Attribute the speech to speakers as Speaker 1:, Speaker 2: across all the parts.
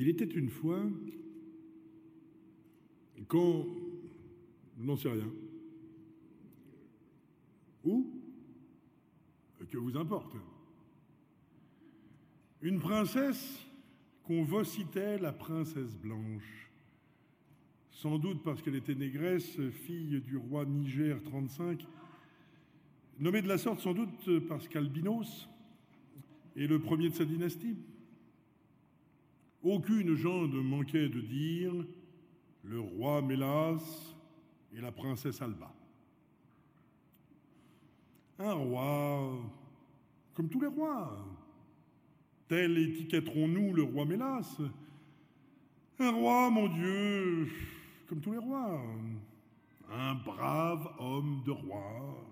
Speaker 1: Il était une fois quand. N'en sais rien. Où Que vous importe. Une princesse qu'on vocitait la princesse blanche. Sans doute parce qu'elle était négresse, fille du roi Niger 35, nommée de la sorte sans doute parce qu'Albinos est le premier de sa dynastie. Aucune gens ne manquait de dire le roi Mélas et la princesse Alba. Un roi comme tous les rois. Tel étiquetterons-nous le roi Mélas? Un roi, mon Dieu, comme tous les rois. Un brave homme de roi,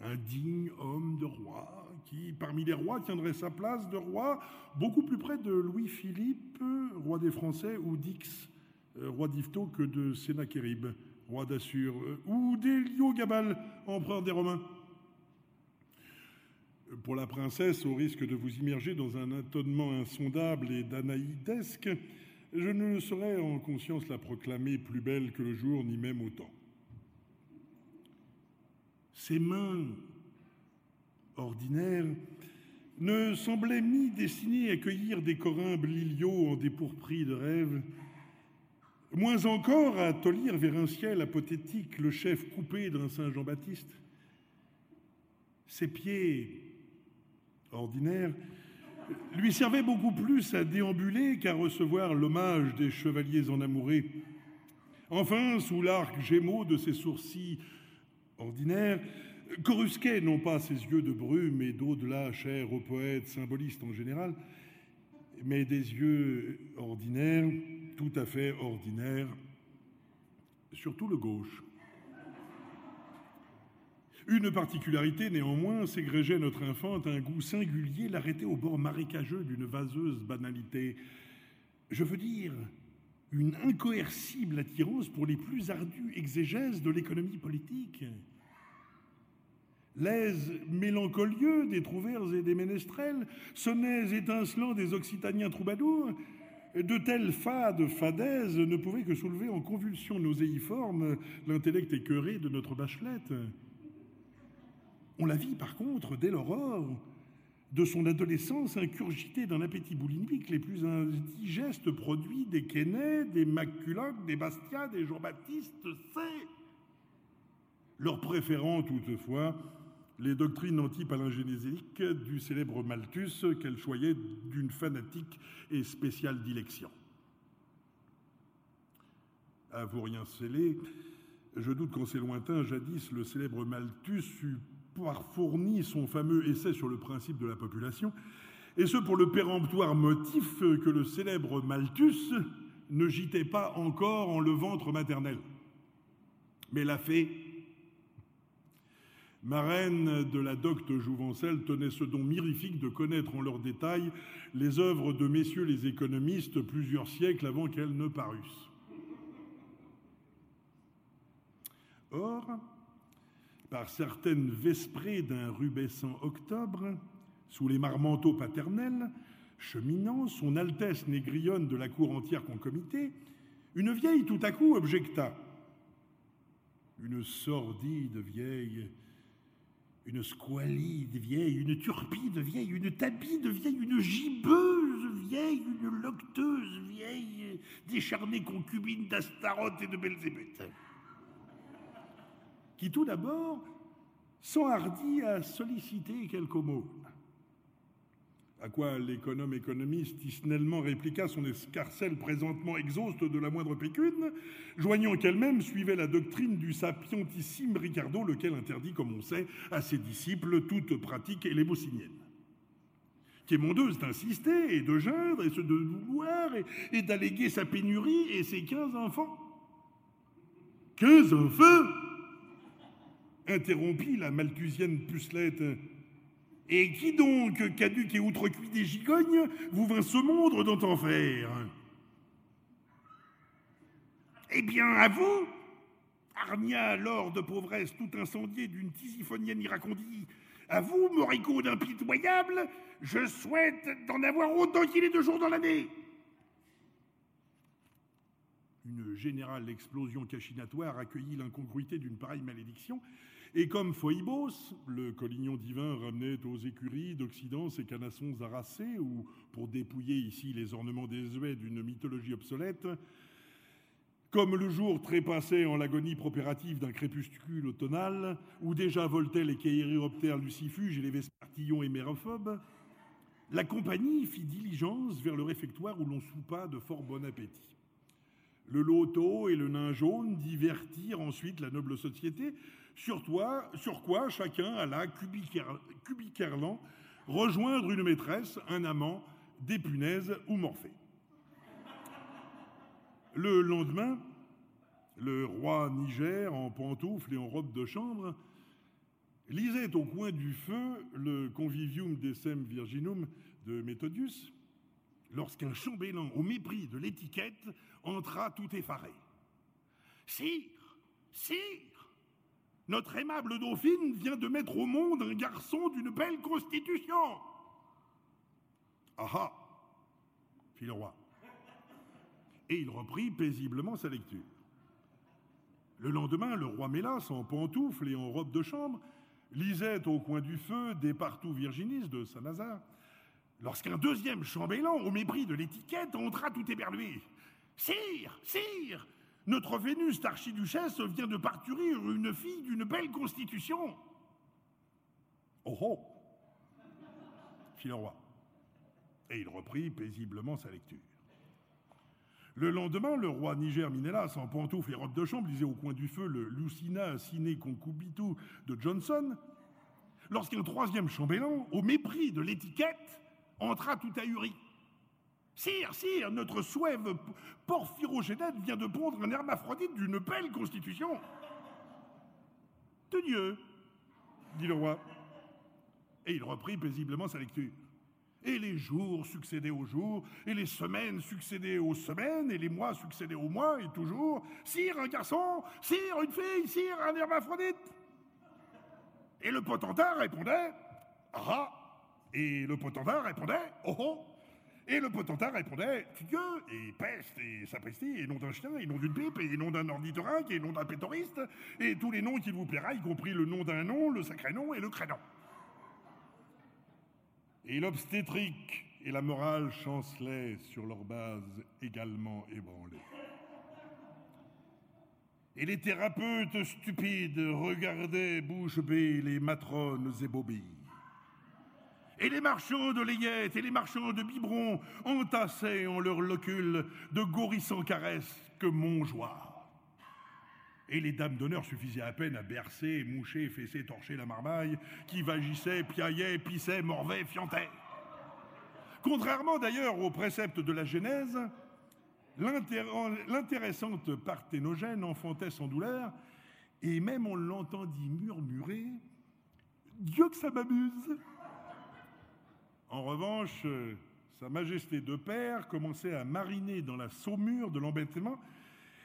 Speaker 1: un digne homme de roi, qui, parmi les rois, tiendrait sa place de roi beaucoup plus près de Louis-Philippe, roi des Français, ou d'Ix, euh, roi d'Yvetot, que de Sénachérib, roi d'Assur, euh, ou d'Héliogabal, empereur des Romains. Pour la princesse, au risque de vous immerger dans un étonnement insondable et danaïdesque, je ne saurais en conscience la proclamer plus belle que le jour, ni même autant. Ses mains ordinaires ne semblaient ni destinées à cueillir des corymbes liliaux en dépourpris de rêve, moins encore à tolir vers un ciel apothétique le chef coupé d'un Saint Jean-Baptiste. Ses pieds ordinaires lui servait beaucoup plus à déambuler qu'à recevoir l'hommage des chevaliers enamourés. Enfin, sous l'arc gémeaux de ses sourcils ordinaires, corusquaient non pas ses yeux de brume et d'au-delà chers aux poètes symbolistes en général, mais des yeux ordinaires, tout à fait ordinaires, surtout le gauche. Une particularité néanmoins ségrégeait notre infante, un goût singulier l'arrêtait au bord marécageux d'une vaseuse banalité. Je veux dire, une incoercible attirance pour les plus ardus exégèses de l'économie politique. L'aise mélancolieux des trouvères et des ménestrels, sonnets étincelants des occitaniens troubadours, de telles fades fadaises ne pouvaient que soulever en convulsions nauséiformes l'intellect écœuré de notre bachelette. On la vit par contre dès l'aurore de son adolescence incurgitée d'un appétit boulimique les plus indigestes produits des Quesnay, des Maculoc, des Bastia, des Jean-Baptiste c'est leur préférant toutefois les doctrines antipalingénésiques du célèbre Malthus qu'elle choyait d'une fanatique et spéciale dilection. À vous rien sceller, je doute qu'en ces lointains, jadis, le célèbre Malthus eût fourni son fameux essai sur le principe de la population, et ce pour le péremptoire motif que le célèbre Malthus ne gitait pas encore en le ventre maternel, mais l'a fait. Ma reine de la docte Jouvencel tenait ce don mirifique de connaître en leurs détails les œuvres de messieurs les économistes plusieurs siècles avant qu'elles ne parussent. Or, par certaines vesprées d'un rubescent octobre, sous les marmenteaux paternels, cheminant, son Altesse négrionne de la cour entière concomitée, une vieille tout à coup objecta. Une sordide vieille, une squalide vieille, une turpide vieille, une tabide vieille, une gibbeuse vieille, une locteuse vieille, décharnée concubine d'Astaroth et de Belzébuth qui tout d'abord s'enhardit à solliciter quelques mots. À quoi l'économe économiste isnellement répliqua son escarcelle présentement exhauste de la moindre pécune, joignant qu'elle-même suivait la doctrine du sapientissime Ricardo, lequel interdit, comme on sait, à ses disciples toute pratique élémosinienne. Qui est mondeuse d'insister et de geindre et de vouloir et, et d'alléguer sa pénurie et ses quinze enfants. Quinze enfants? interrompit la malthusienne pucelette. Et qui donc, caduc et outrecuit des gigognes, vous vint se mondre dans faire Eh bien, à vous! Arnia, lord de pauvresse tout incendié d'une tisiphonienne iracondie, à vous, moricaud d'impitoyable, je souhaite d'en avoir autant qu'il est de jours dans l'année. Une générale explosion cachinatoire accueillit l'incongruité d'une pareille malédiction, et comme Phoibos, le collignon divin ramenait aux écuries d'Occident ses canassons harassés, ou pour dépouiller ici les ornements désuets d'une mythologie obsolète, comme le jour trépassait en l'agonie propérative d'un crépuscule automnal, où déjà voltaient les chéiroptères lucifuges et les vespertillons hémérophobes, la compagnie fit diligence vers le réfectoire où l'on soupa de fort bon appétit. Le loto et le nain jaune divertirent ensuite la noble société, sur, quoi chacun alla cubiquerlant rejoindre une maîtresse, un amant, des punaises ou Morphée. Le lendemain, le roi Niger, en pantoufles et en robe de chambre, lisait au coin du feu le Convivium decem Virginum de Methodius, lorsqu'un chambellan, au mépris de l'étiquette, entra tout effaré. Sire, sire, notre aimable dauphine vient de mettre au monde un garçon d'une belle constitution. Ah ah, fit le roi et il reprit paisiblement sa lecture. Le lendemain, le roi Mélas, en pantoufles et en robe de chambre, lisait au coin du feu des partout Virginis de Saint-Lazare, lorsqu'un deuxième chambellan, au mépris de l'étiquette, entra tout éberlué. Sire, sire, notre Vénus d'archiduchesse vient de parturir une fille d'une belle constitution. Oh oh fit le roi. Et il reprit paisiblement sa lecture. Le lendemain, le roi Niger Minelas, en pantoufles et robe de chambre, lisait au coin du feu le Lucina Sine Concubitu de Johnson, lorsqu'un troisième chambellan, au mépris de l'étiquette, entra tout ahuri. Sire, sire, notre souève porphyrogénète vient de pondre un hermaphrodite d'une belle constitution. De Dieu, dit le roi. Et il reprit paisiblement sa lecture. Et les jours succédaient aux jours, et les semaines succédaient aux semaines, et les mois succédaient aux mois, et toujours, sire, un garçon, sire, une fille, sire, un hermaphrodite. Et le potentat répondait, ah, et le potentat répondait, oh, oh, et le potentat répondait, Dieu, et peste, et sapristi, et nom d'un chien, et nom d'une pipe, et nom d'un ornithorynque, et nom d'un pétoriste, et tous les noms qu'il vous plaira, y compris le nom d'un nom, le sacré nom et le crénom et l'obstétrique et la morale chancelaient sur leur base également ébranlée. Et les thérapeutes stupides regardaient bouche bée les matrones ébobies. Et les marchands de layettes et les marchands de biberons entassaient en leur locule de gorissants caresses que joie. Et les dames d'honneur suffisaient à peine à bercer, moucher, fesser, torcher la marmaille, qui vagissait, piaillait, pissait, morvait, fiantait. Contrairement d'ailleurs aux préceptes de la Genèse, l'intéressante parthénogène enfantait sans douleur, et même on l'entendit murmurer Dieu que ça m'amuse En revanche, Sa Majesté de Père commençait à mariner dans la saumure de l'embêtement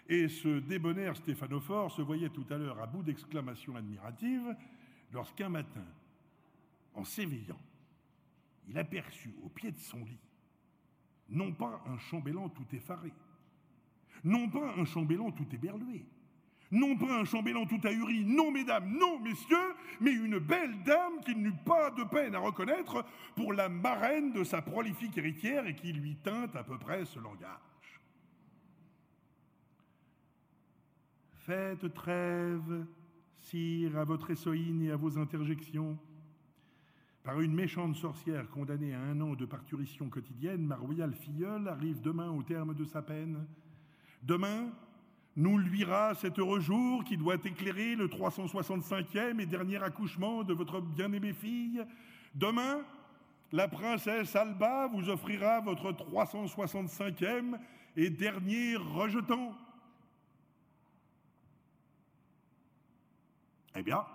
Speaker 1: et ce débonnaire stéphanophore se voyait tout à l'heure à bout d'exclamations admiratives lorsqu'un matin, en s'éveillant, il aperçut au pied de son lit non pas un chambellan tout effaré, non pas un chambellan tout éberlué, non pas un chambellan tout ahuri, non mesdames, non messieurs, mais une belle dame qu'il n'eut pas de peine à reconnaître pour la marraine de sa prolifique héritière et qui lui tint à peu près ce langage. Faites trêve, sire, à votre essoïne et à vos interjections. Par une méchante sorcière condamnée à un an de parturition quotidienne, ma royale filleule arrive demain au terme de sa peine. Demain, nous luira cet heureux jour qui doit éclairer le 365e et dernier accouchement de votre bien-aimée fille. Demain, la princesse Alba vous offrira votre 365e et dernier rejetant. Eh bien,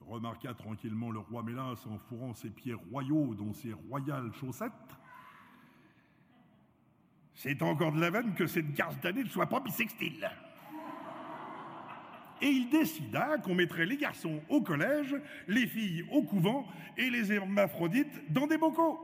Speaker 1: remarqua tranquillement le roi Mélas en fourrant ses pieds royaux dans ses royales chaussettes, c'est encore de la veine que cette garce d'année ne soit pas bisextile. Et il décida qu'on mettrait les garçons au collège, les filles au couvent et les hermaphrodites dans des bocaux.